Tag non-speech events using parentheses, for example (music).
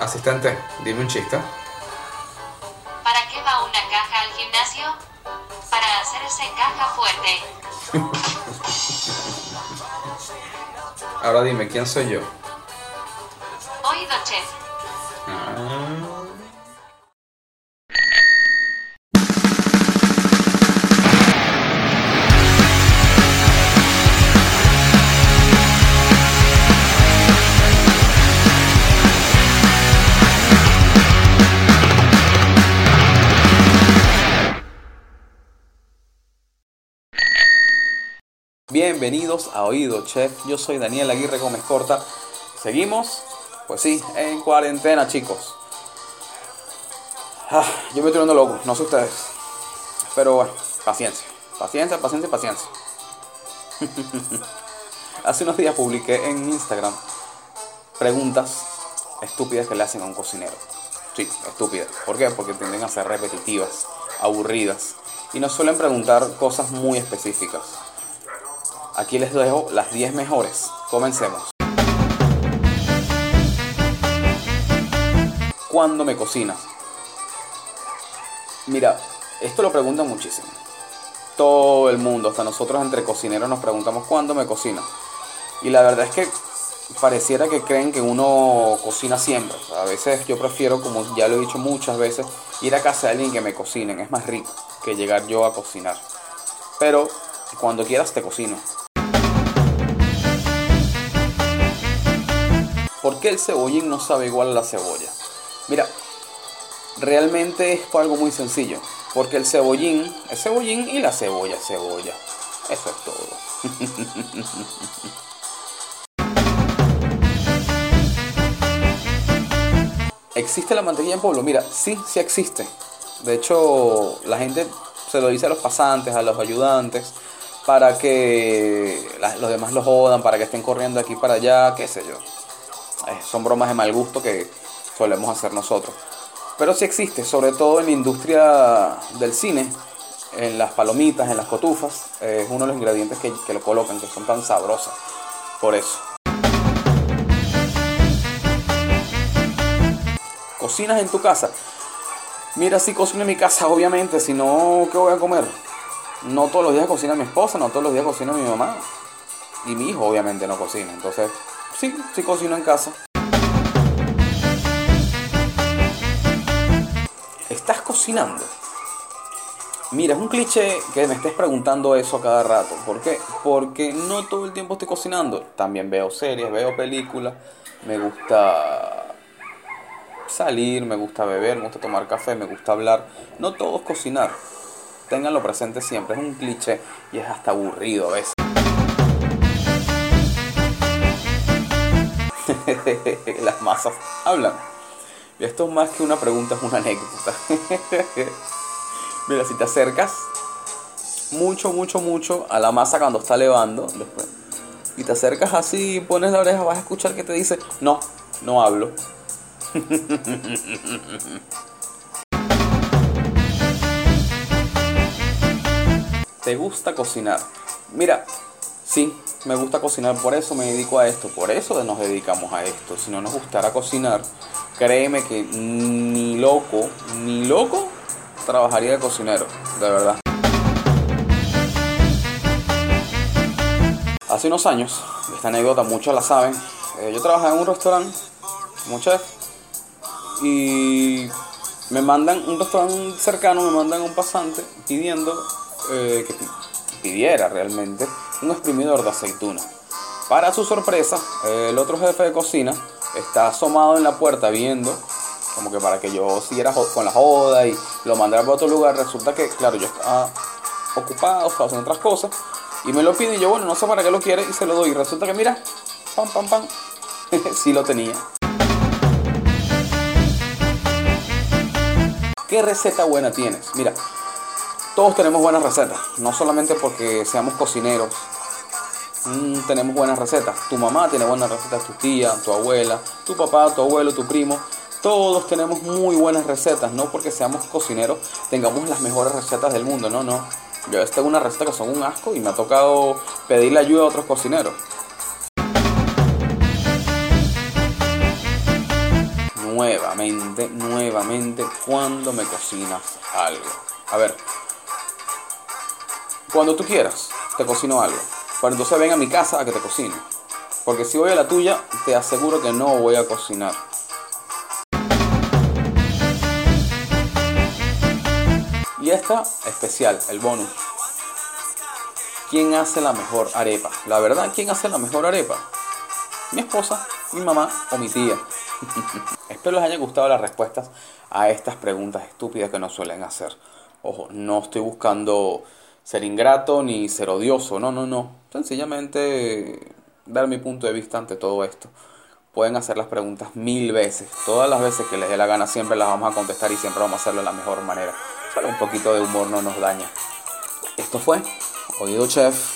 Asistente, dime un chiste. ¿Para qué va una caja al gimnasio? Para hacerse caja fuerte. Ahora dime, ¿quién soy yo? Oído, chef. Ah. Bienvenidos a Oído Chef, yo soy Daniel Aguirre Gómez Corta. ¿Seguimos? Pues sí, en cuarentena chicos. Ah, yo me estoy dando loco, no sé ustedes. Pero bueno, paciencia, paciencia, paciencia, paciencia. (laughs) Hace unos días publiqué en Instagram preguntas estúpidas que le hacen a un cocinero. Sí, estúpidas. ¿Por qué? Porque tienden a ser repetitivas, aburridas y nos suelen preguntar cosas muy específicas. Aquí les dejo las 10 mejores. Comencemos. ¿Cuándo me cocinas? Mira, esto lo preguntan muchísimo. Todo el mundo, hasta nosotros entre cocineros nos preguntamos cuándo me cocinas. Y la verdad es que pareciera que creen que uno cocina siempre. A veces yo prefiero, como ya lo he dicho muchas veces, ir a casa de alguien que me cocinen. Es más rico que llegar yo a cocinar. Pero cuando quieras te cocino. ¿Por qué el cebollín no sabe igual a la cebolla? Mira, realmente es algo muy sencillo. Porque el cebollín es cebollín y la cebolla es cebolla. Eso es todo. (laughs) ¿Existe la mantequilla en polvo? Mira, sí, sí existe. De hecho, la gente se lo dice a los pasantes, a los ayudantes, para que los demás lo jodan, para que estén corriendo aquí para allá, qué sé yo. Eh, son bromas de mal gusto que solemos hacer nosotros. Pero sí existe, sobre todo en la industria del cine, en las palomitas, en las cotufas, eh, es uno de los ingredientes que, lo colocan, que son tan sabrosas. Por eso. ¿Cocinas en tu casa? Mira, sí cocino en mi casa, (laughs) obviamente, si no, ¿qué voy a comer? No todos los días cocina mi esposa, no todos los días cocina mi mamá. Y mi hijo, obviamente, no cocina. Entonces, sí, sí cocino en casa. ¿Estás cocinando? Mira, es un cliché que me estés preguntando eso a cada rato. ¿Por qué? Porque no todo el tiempo estoy cocinando. También veo series, veo películas. Me gusta salir, me gusta beber, me gusta tomar café, me gusta hablar. No todo es cocinar. Ténganlo presente siempre. Es un cliché y es hasta aburrido a veces. Las masas hablan. Esto más que una pregunta, es una anécdota. Mira, si te acercas mucho, mucho, mucho a la masa cuando está levando, después, y te acercas así y pones la oreja, vas a escuchar que te dice, no, no hablo. (laughs) ¿Te gusta cocinar? Mira, sí, me gusta cocinar, por eso me dedico a esto, por eso nos dedicamos a esto. Si no nos gustara cocinar, créeme que ni loco, ni loco trabajaría de cocinero, de verdad. Hace unos años, esta anécdota muchos la saben, eh, yo trabajaba en un restaurante como chef y me mandan un restaurante cercano, me mandan un pasante pidiendo eh, que pidiera realmente un exprimidor de aceituna. Para su sorpresa, el otro jefe de cocina está asomado en la puerta viendo, como que para que yo siguiera con la joda y lo mandara para otro lugar. Resulta que, claro, yo estaba ocupado, estaba haciendo otras cosas y me lo pide y yo, bueno, no sé para qué lo quiere y se lo doy. Y resulta que, mira, pam, pam, pam, (laughs) sí lo tenía. ¿Qué receta buena tienes? Mira, todos tenemos buenas recetas, no solamente porque seamos cocineros. Mm, tenemos buenas recetas. Tu mamá tiene buenas recetas, tu tía, tu abuela, tu papá, tu abuelo, tu primo. Todos tenemos muy buenas recetas, no porque seamos cocineros tengamos las mejores recetas del mundo, no, no. Yo tengo una receta que son un asco y me ha tocado pedirle ayuda a otros cocineros. nuevamente, nuevamente cuando me cocinas algo. A ver, cuando tú quieras, te cocino algo. Pero entonces ven a mi casa a que te cocine. Porque si voy a la tuya, te aseguro que no voy a cocinar. Y esta especial, el bonus. ¿Quién hace la mejor arepa? La verdad, ¿quién hace la mejor arepa? Mi esposa, mi mamá o mi tía. (laughs) Espero les hayan gustado las respuestas a estas preguntas estúpidas que nos suelen hacer. Ojo, no estoy buscando ser ingrato ni ser odioso, no, no, no. Sencillamente dar mi punto de vista ante todo esto. Pueden hacer las preguntas mil veces, todas las veces que les dé la gana, siempre las vamos a contestar y siempre vamos a hacerlo de la mejor manera. Solo un poquito de humor no nos daña. Esto fue Oído Chef